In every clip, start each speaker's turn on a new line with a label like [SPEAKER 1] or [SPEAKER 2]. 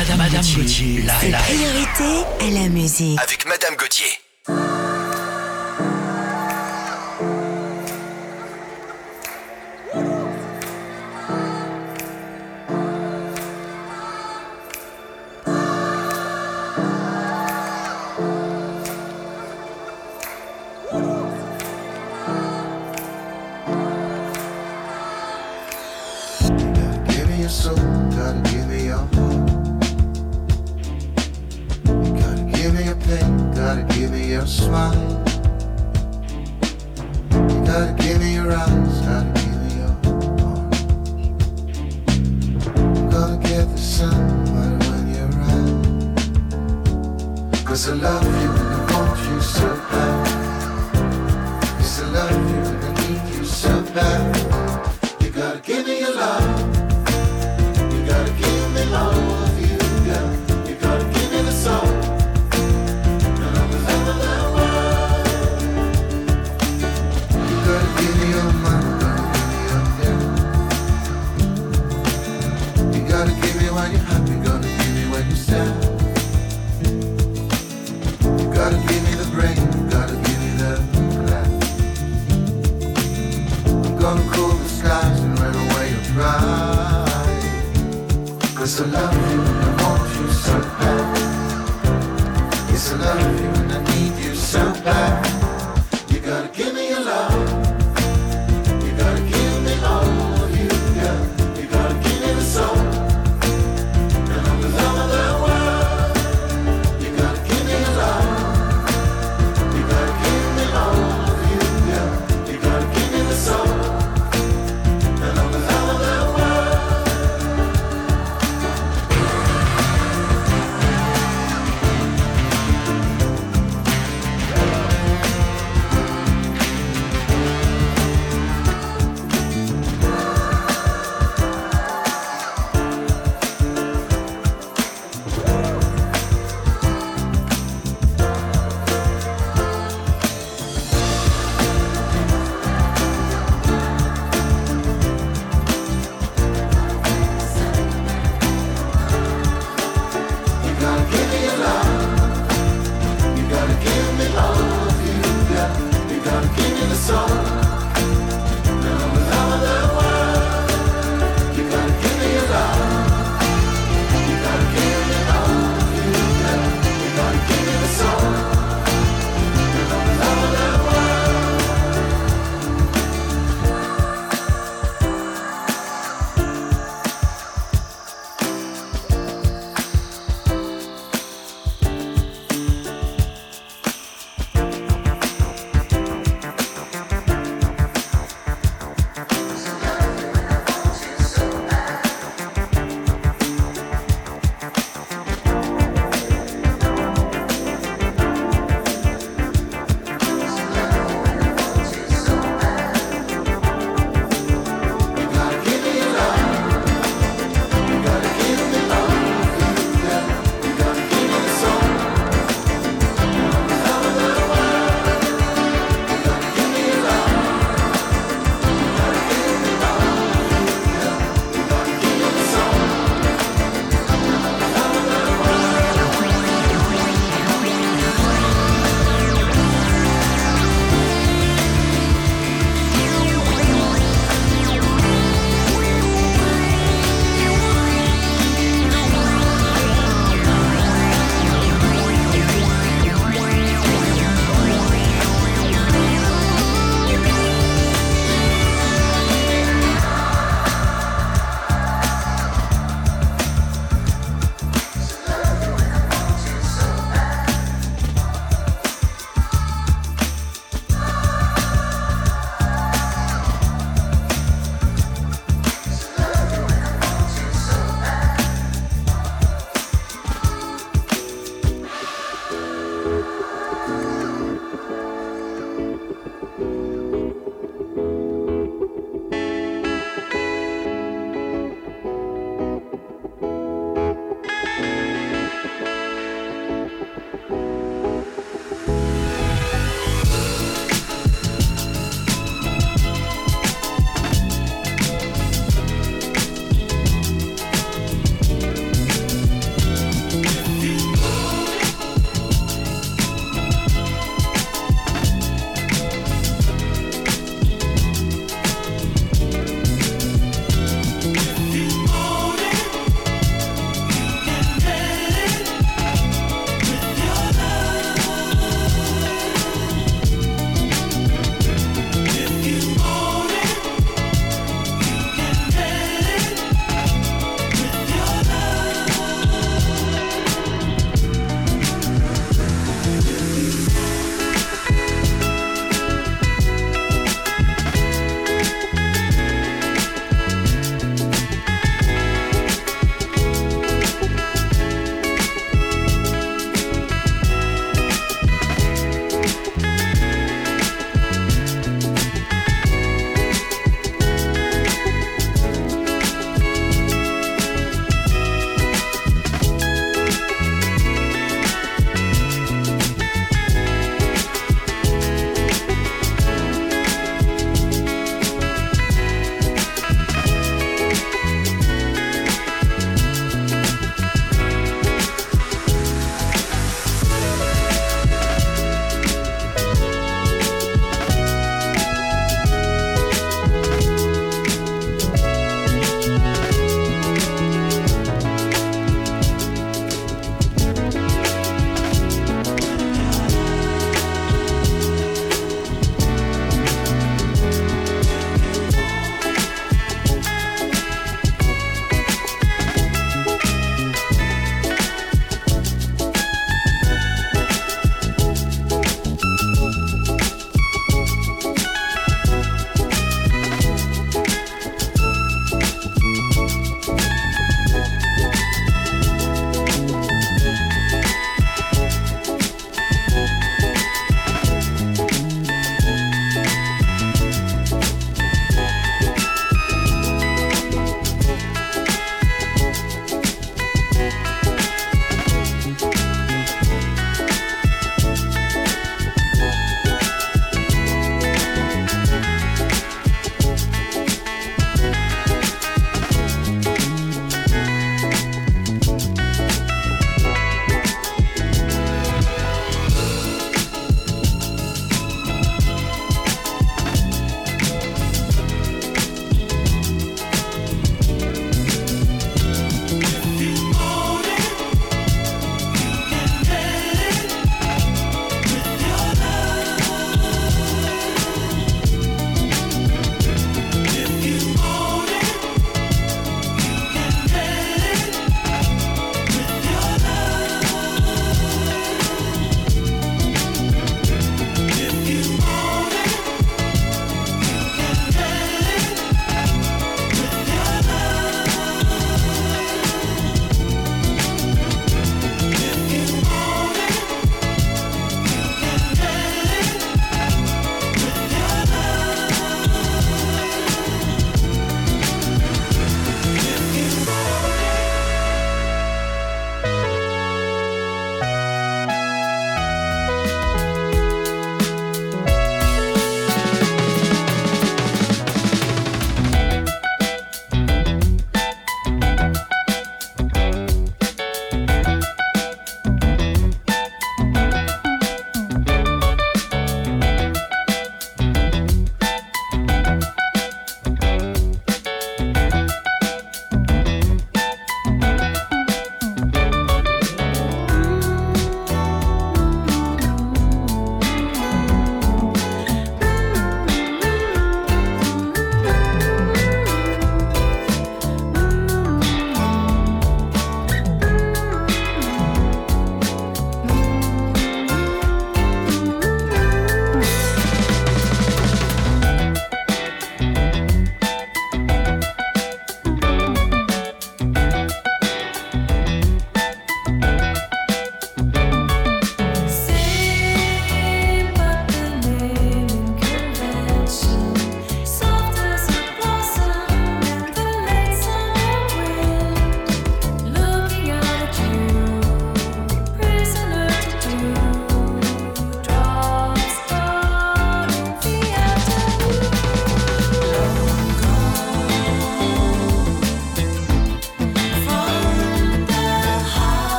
[SPEAKER 1] Madame, Madame Gauthier, la,
[SPEAKER 2] priorité à la musique.
[SPEAKER 3] Avec Madame Gauthier.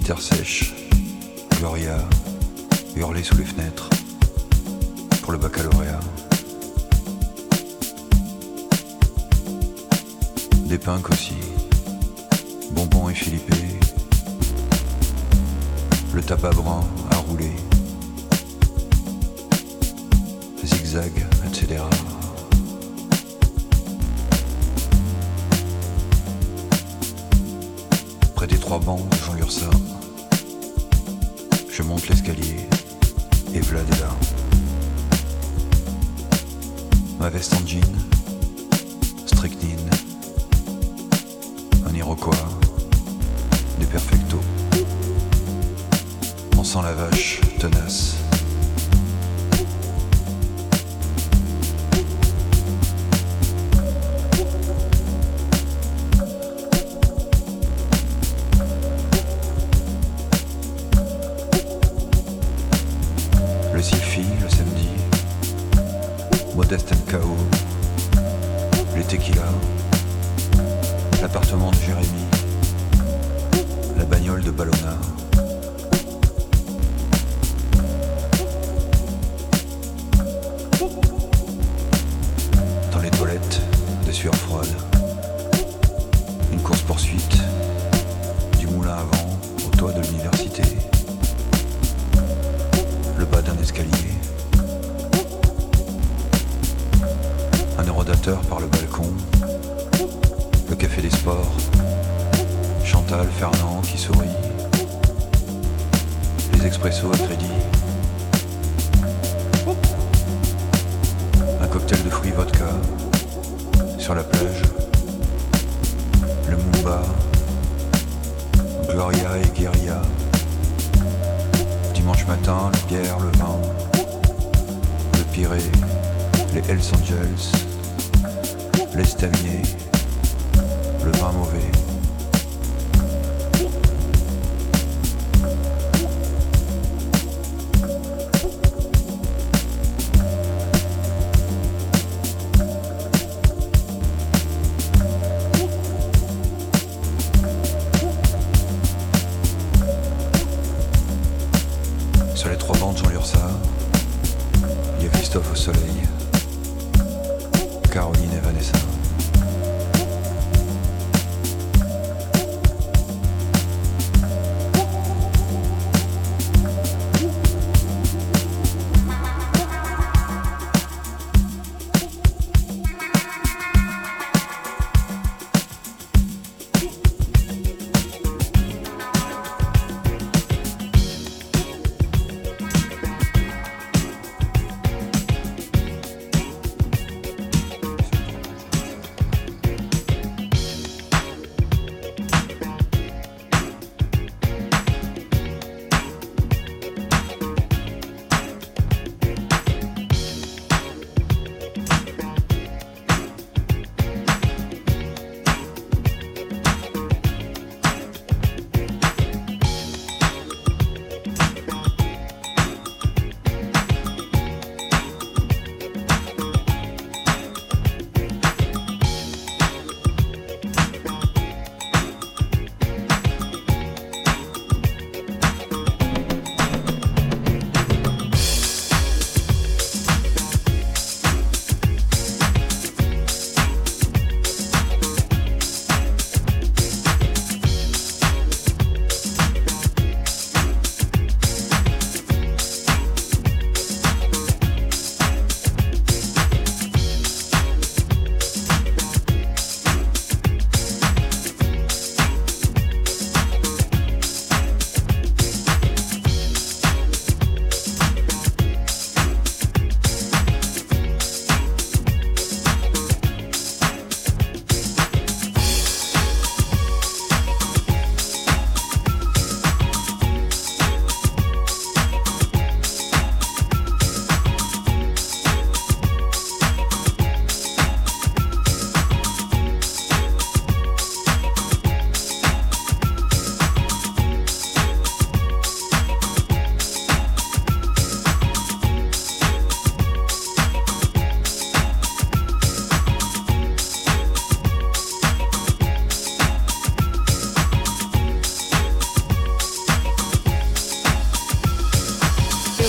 [SPEAKER 4] guitare sèche, Gloria, hurler sous les fenêtres, pour le baccalauréat. Des pinques aussi, Bonbon et Philippe, le tabac brun à rouler, zigzag, etc. trois bancs de Je monte l'escalier et v'là de là. Ma veste en jean, strychnine, un iroquois, des Perfecto. On sent la vache tenace.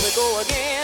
[SPEAKER 5] we go again.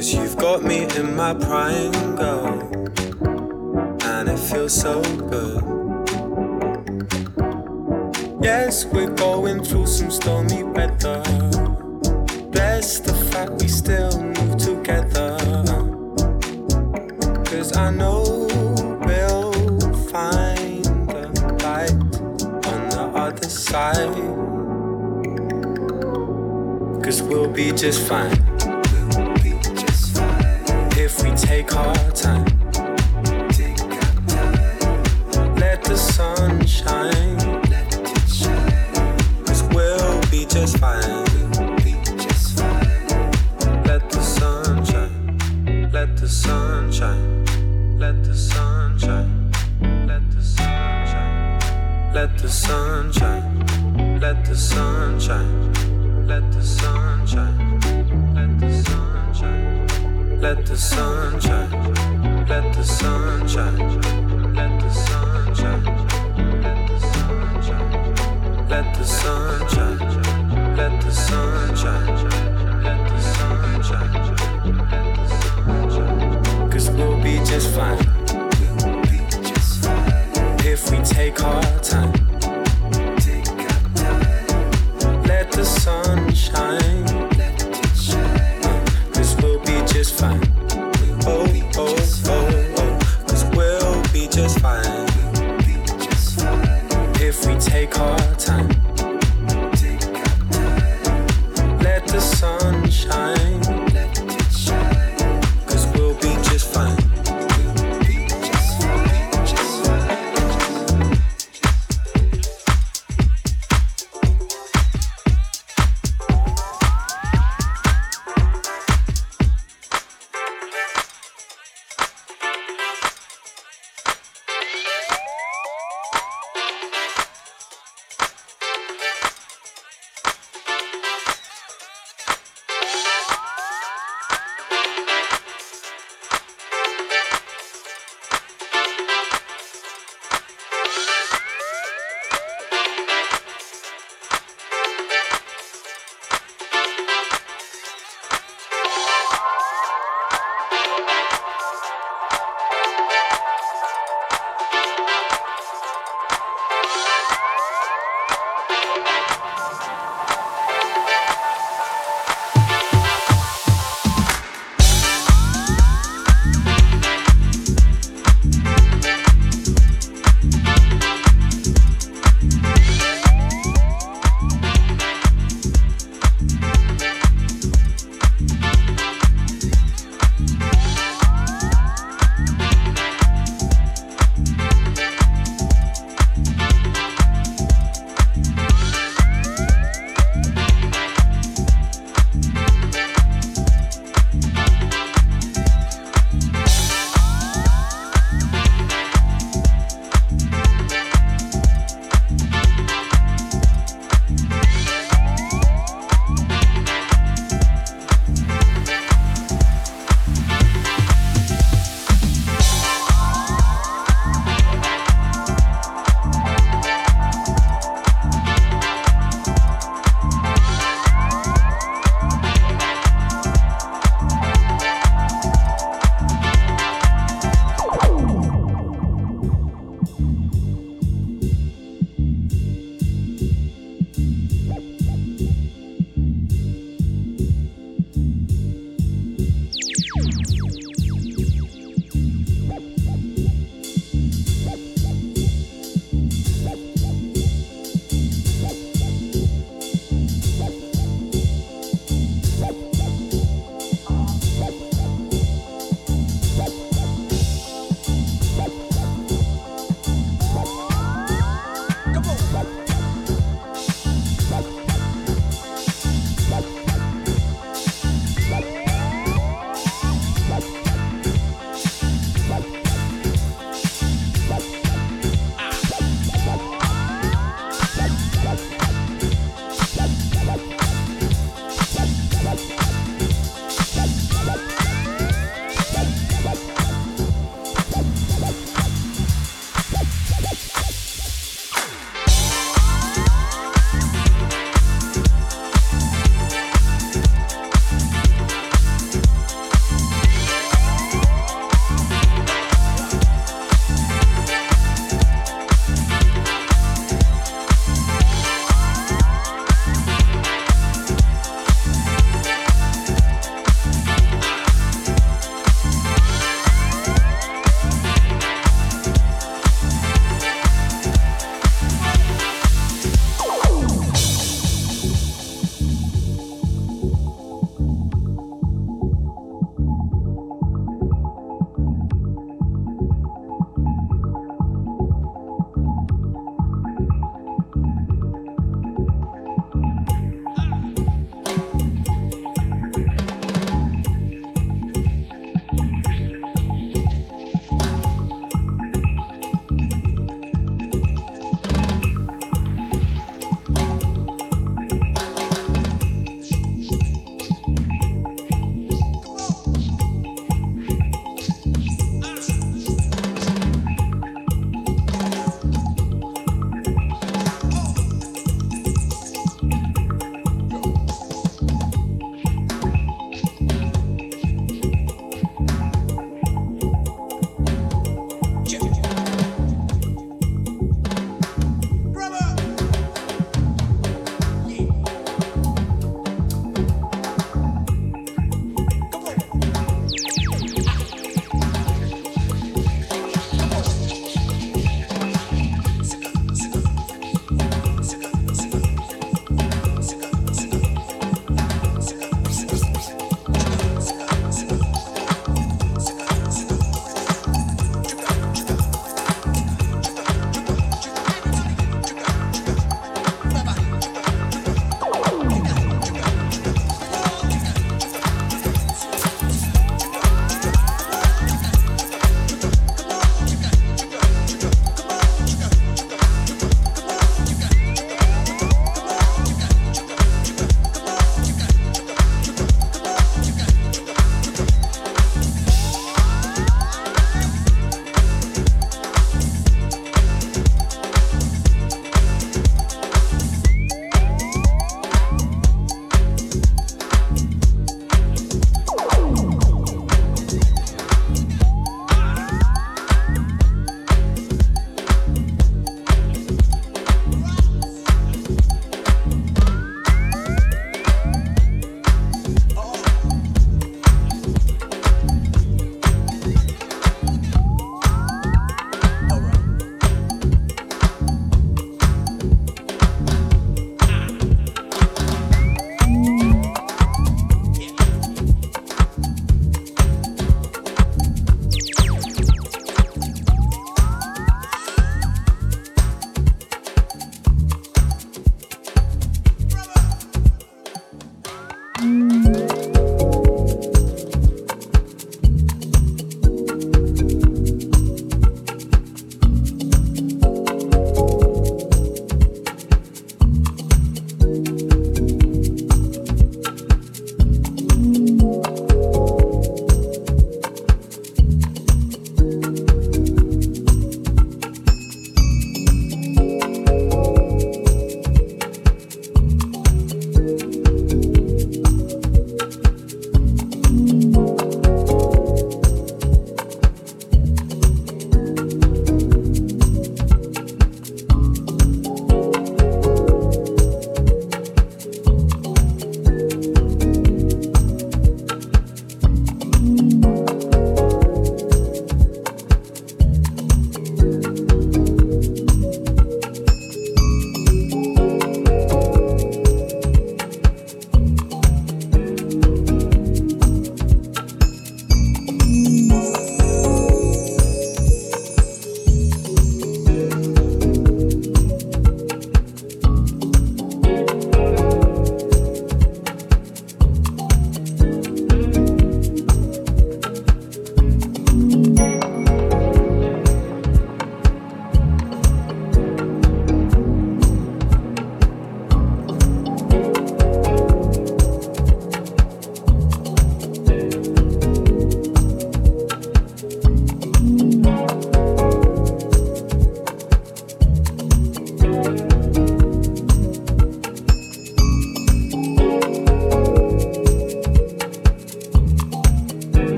[SPEAKER 5] Cause you've got me in my prime, girl. And it feels so good. Yes, we're going through some stormy weather. Bless the fact we still move together. Cause I know we'll find the light on the other side. Cause we'll be just fine. We take our time. Let the sun shine. We'll be just fine. Let the. Let the sun shine. Let the sun shine. Let the sun shine. Let the sun shine. Let the sun shine. let the sunshine, let the sunshine, let the sunshine, let the sunshine, let let the sunshine, Cause we'll be just fine. If we take heart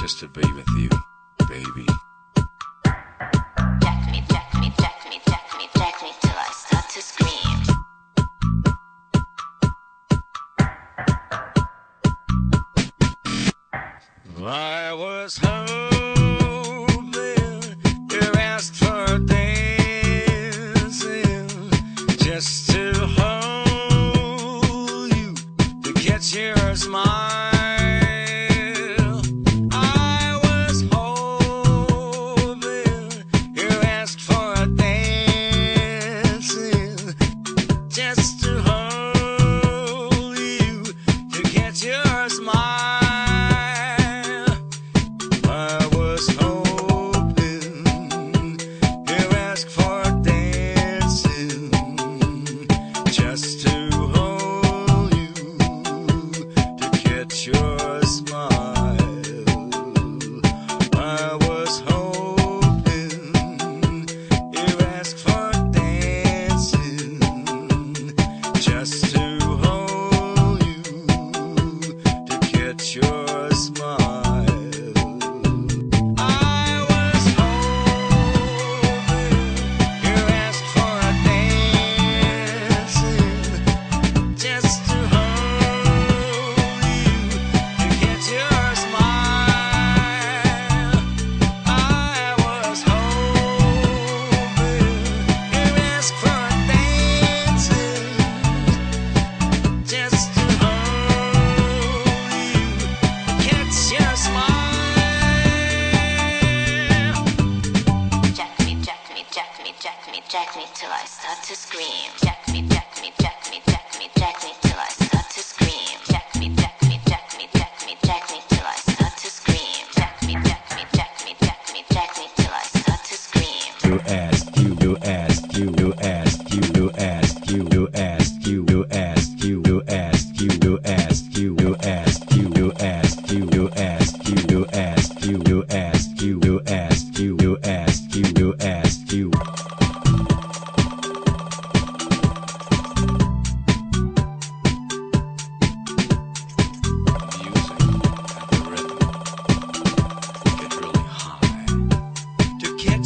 [SPEAKER 5] just to be
[SPEAKER 6] with you, to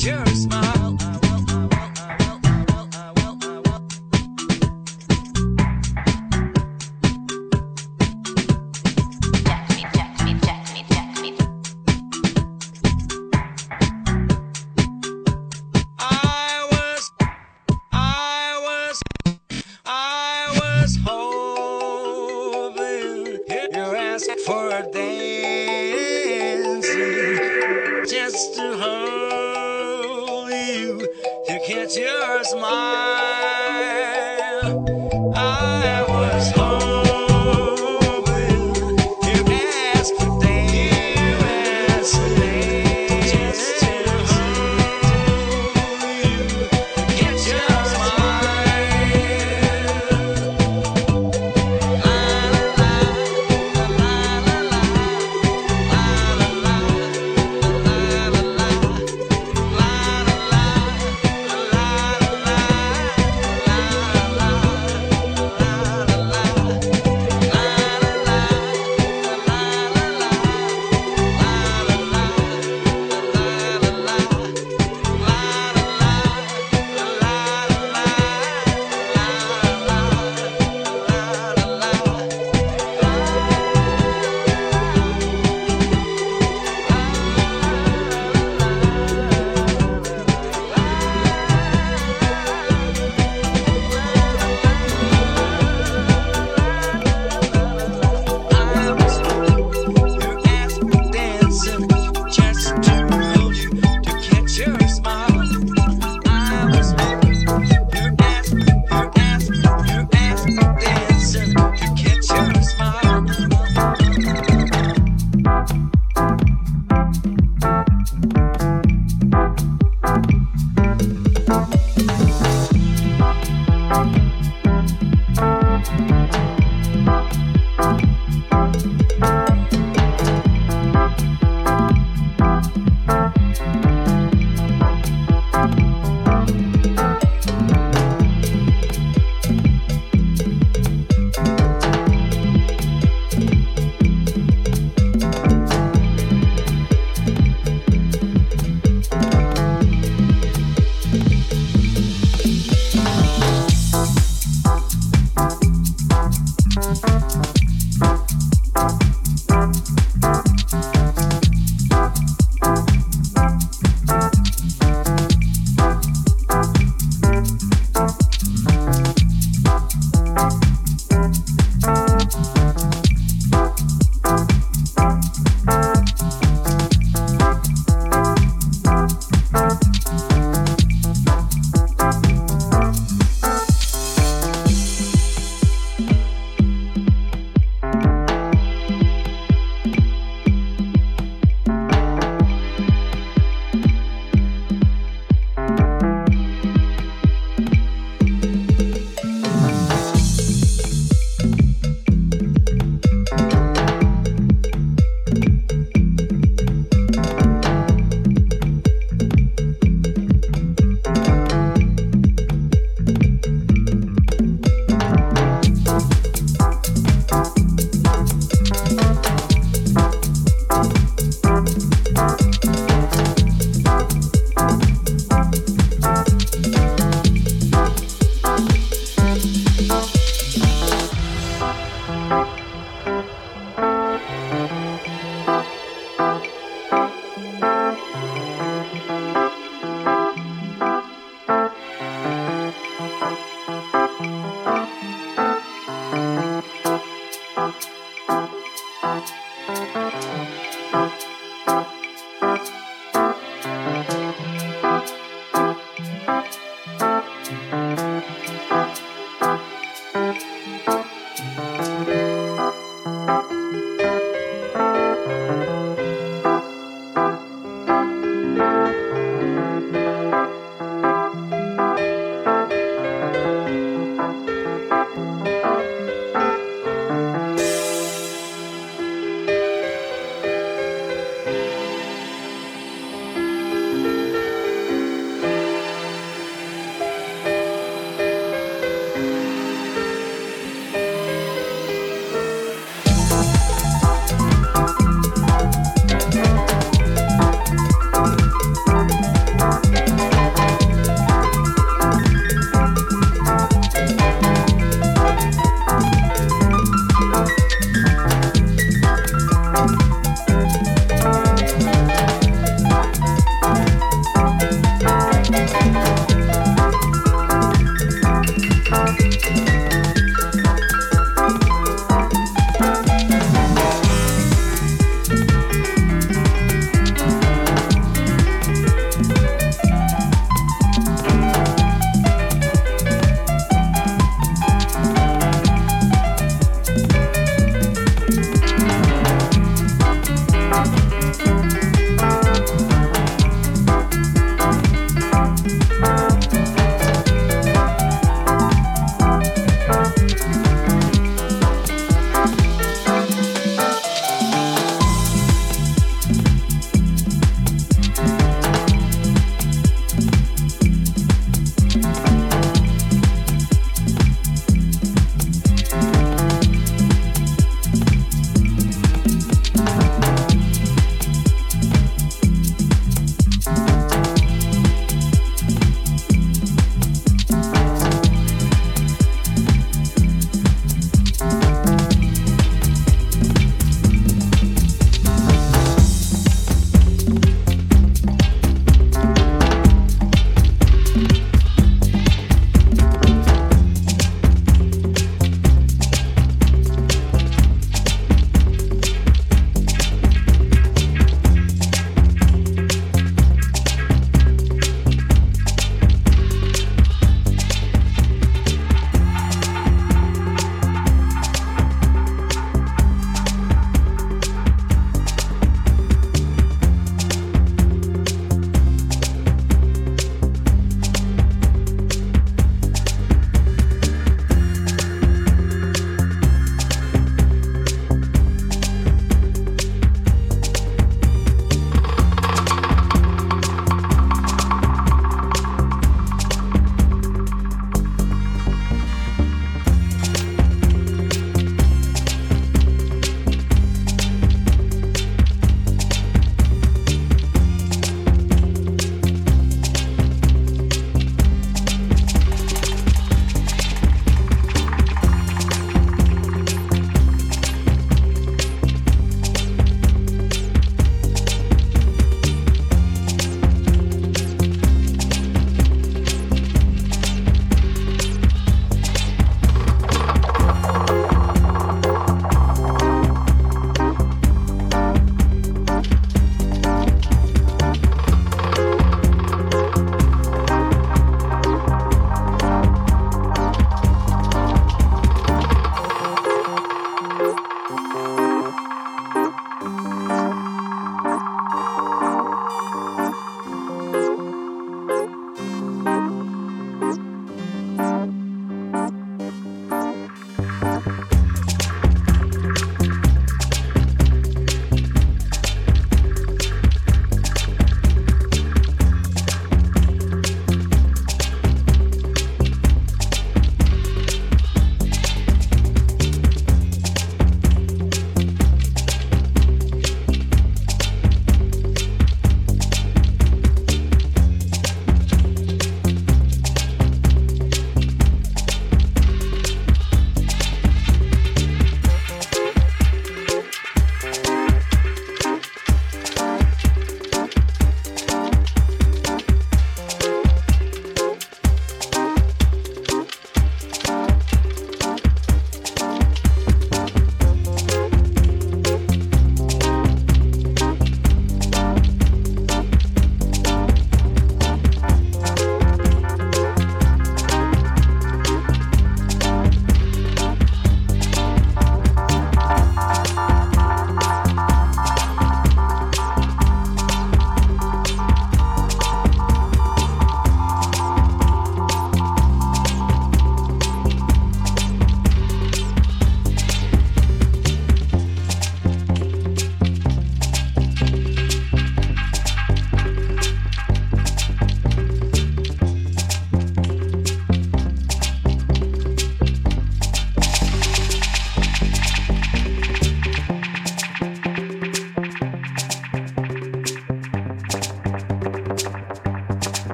[SPEAKER 6] catch your